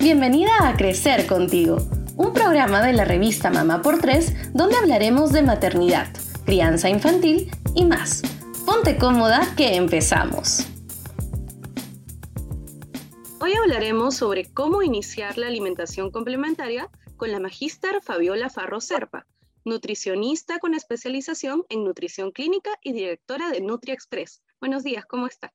Bienvenida a Crecer contigo, un programa de la revista Mamá por Tres donde hablaremos de maternidad, crianza infantil y más. Ponte cómoda que empezamos. Hoy hablaremos sobre cómo iniciar la alimentación complementaria con la magíster Fabiola Farro Serpa, nutricionista con especialización en nutrición clínica y directora de NutriExpress. Buenos días, ¿cómo está?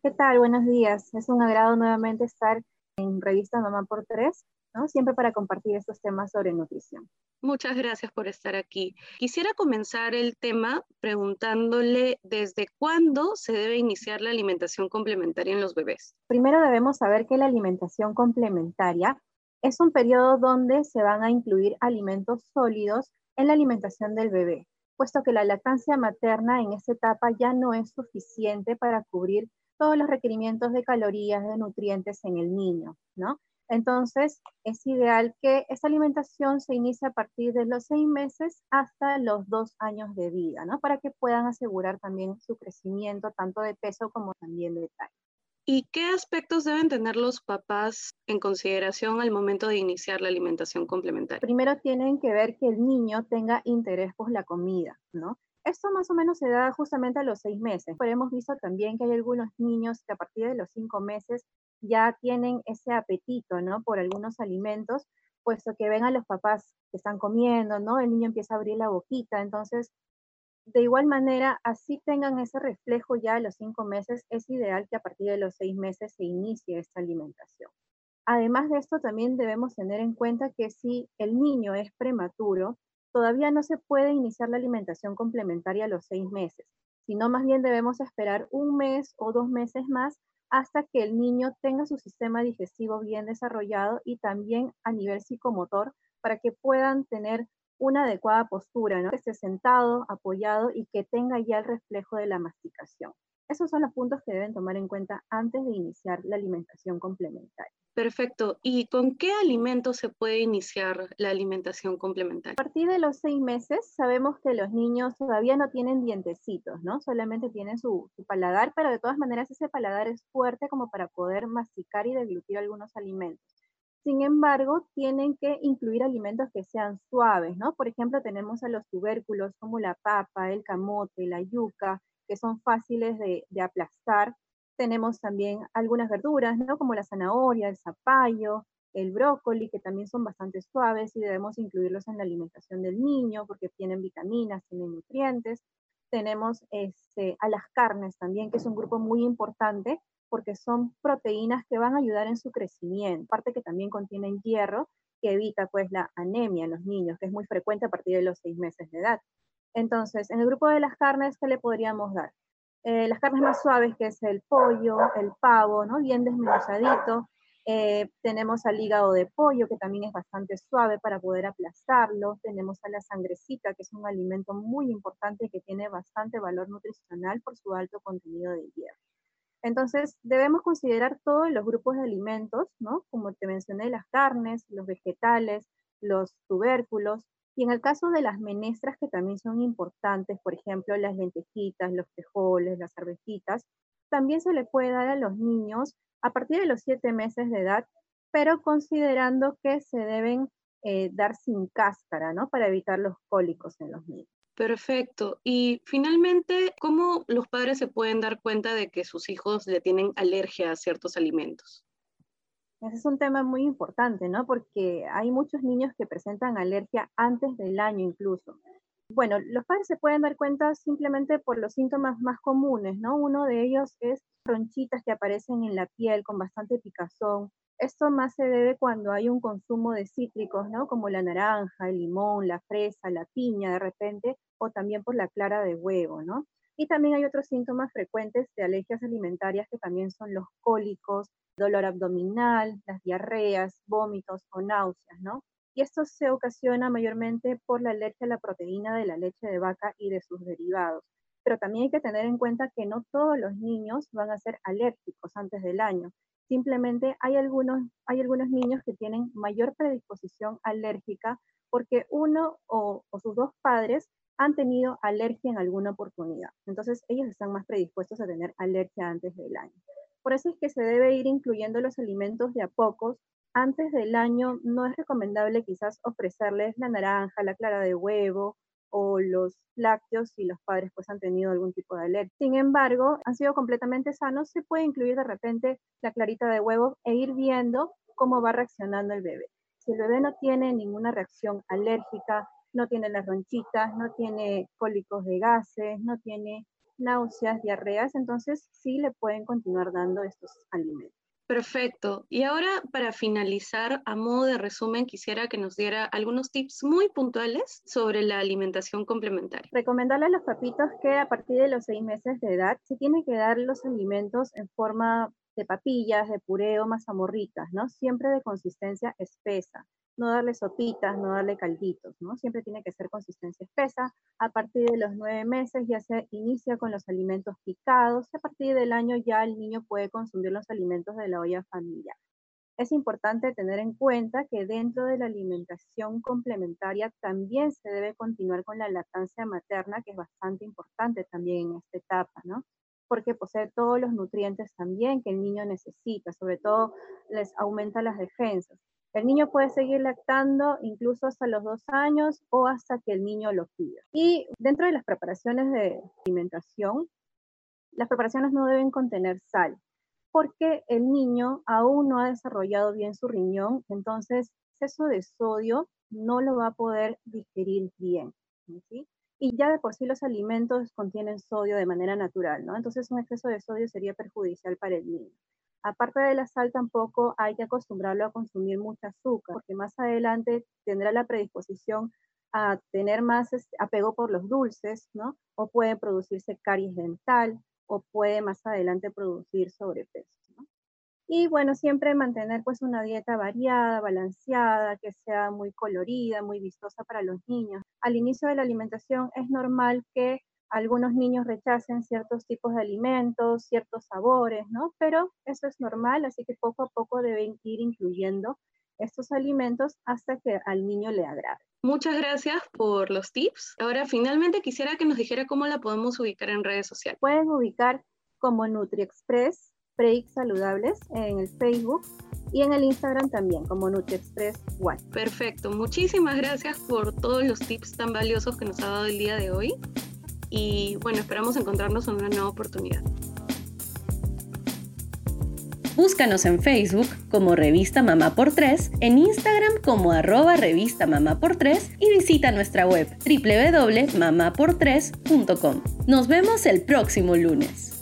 ¿Qué tal? Buenos días. Es un agrado nuevamente estar en Revista Mamá por Tres, ¿no? siempre para compartir estos temas sobre nutrición. Muchas gracias por estar aquí. Quisiera comenzar el tema preguntándole desde cuándo se debe iniciar la alimentación complementaria en los bebés. Primero debemos saber que la alimentación complementaria es un periodo donde se van a incluir alimentos sólidos en la alimentación del bebé, puesto que la lactancia materna en esta etapa ya no es suficiente para cubrir todos los requerimientos de calorías, de nutrientes en el niño, ¿no? Entonces, es ideal que esta alimentación se inicie a partir de los seis meses hasta los dos años de vida, ¿no? Para que puedan asegurar también su crecimiento, tanto de peso como también de talla. ¿Y qué aspectos deben tener los papás en consideración al momento de iniciar la alimentación complementaria? Primero tienen que ver que el niño tenga interés por la comida, ¿no? Esto más o menos se da justamente a los seis meses, pero hemos visto también que hay algunos niños que a partir de los cinco meses ya tienen ese apetito, ¿no? Por algunos alimentos, puesto que ven a los papás que están comiendo, ¿no? El niño empieza a abrir la boquita, entonces, de igual manera, así tengan ese reflejo ya a los cinco meses, es ideal que a partir de los seis meses se inicie esta alimentación. Además de esto, también debemos tener en cuenta que si el niño es prematuro, todavía no se puede iniciar la alimentación complementaria a los seis meses, sino más bien debemos esperar un mes o dos meses más hasta que el niño tenga su sistema digestivo bien desarrollado y también a nivel psicomotor para que puedan tener una adecuada postura, ¿no? que esté sentado, apoyado y que tenga ya el reflejo de la masticación. Esos son los puntos que deben tomar en cuenta antes de iniciar la alimentación complementaria. Perfecto. ¿Y con qué alimentos se puede iniciar la alimentación complementaria? A partir de los seis meses sabemos que los niños todavía no tienen dientecitos, ¿no? Solamente tienen su, paladar, pero de todas maneras ese paladar es fuerte como para poder masticar y deglutir algunos alimentos. Sin embargo, tienen que incluir alimentos que sean suaves, ¿no? Por ejemplo, tenemos a los tubérculos como la papa, el camote, la yuca, que son fáciles de, aplastar tenemos también algunas verduras, ¿no? Como la zanahoria, el zapallo, el brócoli, que también son bastante suaves y debemos incluirlos en la alimentación del niño porque tienen vitaminas, tienen nutrientes. Tenemos este, a las carnes también, que es un grupo muy importante porque son proteínas que van a ayudar en su crecimiento, aparte que también contienen hierro que evita pues la anemia en los niños, que es muy frecuente a partir de los seis meses de edad. Entonces, en el grupo de las carnes, ¿qué le podríamos dar? Eh, las carnes más suaves, que es el pollo, el pavo, ¿no? Bien desmenuzadito. Eh, tenemos al hígado de pollo, que también es bastante suave para poder aplastarlo. Tenemos a la sangrecita, que es un alimento muy importante que tiene bastante valor nutricional por su alto contenido de hierro. Entonces, debemos considerar todos los grupos de alimentos, ¿no? Como te mencioné, las carnes, los vegetales, los tubérculos, y en el caso de las menestras, que también son importantes, por ejemplo, las lentejitas, los frijoles, las arvejitas, también se le puede dar a los niños a partir de los siete meses de edad, pero considerando que se deben eh, dar sin cáscara, ¿no? Para evitar los cólicos en los niños. Perfecto. Y finalmente, ¿cómo los padres se pueden dar cuenta de que sus hijos le tienen alergia a ciertos alimentos? Ese es un tema muy importante, ¿no? Porque hay muchos niños que presentan alergia antes del año incluso. Bueno, los padres se pueden dar cuenta simplemente por los síntomas más comunes, ¿no? Uno de ellos es ronchitas que aparecen en la piel con bastante picazón. Esto más se debe cuando hay un consumo de cítricos, ¿no? Como la naranja, el limón, la fresa, la piña de repente, o también por la clara de huevo, ¿no? Y también hay otros síntomas frecuentes de alergias alimentarias que también son los cólicos, dolor abdominal, las diarreas, vómitos o náuseas, ¿no? Y esto se ocasiona mayormente por la alergia a la proteína de la leche de vaca y de sus derivados. Pero también hay que tener en cuenta que no todos los niños van a ser alérgicos antes del año. Simplemente hay algunos, hay algunos niños que tienen mayor predisposición alérgica porque uno o, o sus dos padres han tenido alergia en alguna oportunidad. Entonces, ellos están más predispuestos a tener alergia antes del año. Por eso es que se debe ir incluyendo los alimentos de a pocos. Antes del año no es recomendable quizás ofrecerles la naranja, la clara de huevo o los lácteos si los padres pues han tenido algún tipo de alergia. Sin embargo, han sido completamente sanos, se puede incluir de repente la clarita de huevo e ir viendo cómo va reaccionando el bebé. Si el bebé no tiene ninguna reacción alérgica, no tiene las ronchitas, no tiene cólicos de gases, no tiene náuseas, diarreas, entonces sí le pueden continuar dando estos alimentos. Perfecto. Y ahora, para finalizar, a modo de resumen, quisiera que nos diera algunos tips muy puntuales sobre la alimentación complementaria. Recomendarle a los papitos que a partir de los seis meses de edad se tiene que dar los alimentos en forma de papillas, de puré o mazamorritas, ¿no? Siempre de consistencia espesa no darle sopitas, no darle calditos, ¿no? Siempre tiene que ser consistencia espesa. A partir de los nueve meses ya se inicia con los alimentos picados y a partir del año ya el niño puede consumir los alimentos de la olla familiar. Es importante tener en cuenta que dentro de la alimentación complementaria también se debe continuar con la lactancia materna, que es bastante importante también en esta etapa, ¿no? Porque posee todos los nutrientes también que el niño necesita, sobre todo les aumenta las defensas. El niño puede seguir lactando incluso hasta los dos años o hasta que el niño lo pida. Y dentro de las preparaciones de alimentación, las preparaciones no deben contener sal, porque el niño aún no ha desarrollado bien su riñón, entonces exceso de sodio no lo va a poder digerir bien. Y ya de por sí los alimentos contienen sodio de manera natural, ¿no? Entonces un exceso de sodio sería perjudicial para el niño. Aparte de la sal, tampoco hay que acostumbrarlo a consumir mucha azúcar, porque más adelante tendrá la predisposición a tener más este, apego por los dulces, ¿no? O puede producirse caries dental, o puede más adelante producir sobrepeso, ¿no? Y bueno, siempre mantener pues una dieta variada, balanceada, que sea muy colorida, muy vistosa para los niños. Al inicio de la alimentación es normal que algunos niños rechacen ciertos tipos de alimentos, ciertos sabores, ¿no? Pero eso es normal, así que poco a poco deben ir incluyendo estos alimentos hasta que al niño le agrade. Muchas gracias por los tips. Ahora finalmente quisiera que nos dijera cómo la podemos ubicar en redes sociales. Pueden ubicar como NutriExpress Preix Saludables en el Facebook y en el Instagram también como NutriExpress One. Perfecto, muchísimas gracias por todos los tips tan valiosos que nos ha dado el día de hoy y bueno, esperamos encontrarnos en una nueva oportunidad. Búscanos en Facebook como Revista Mamá por 3, en Instagram como arroba Revista Mamá por 3 y visita nuestra web www.mamapor3.com. Nos vemos el próximo lunes.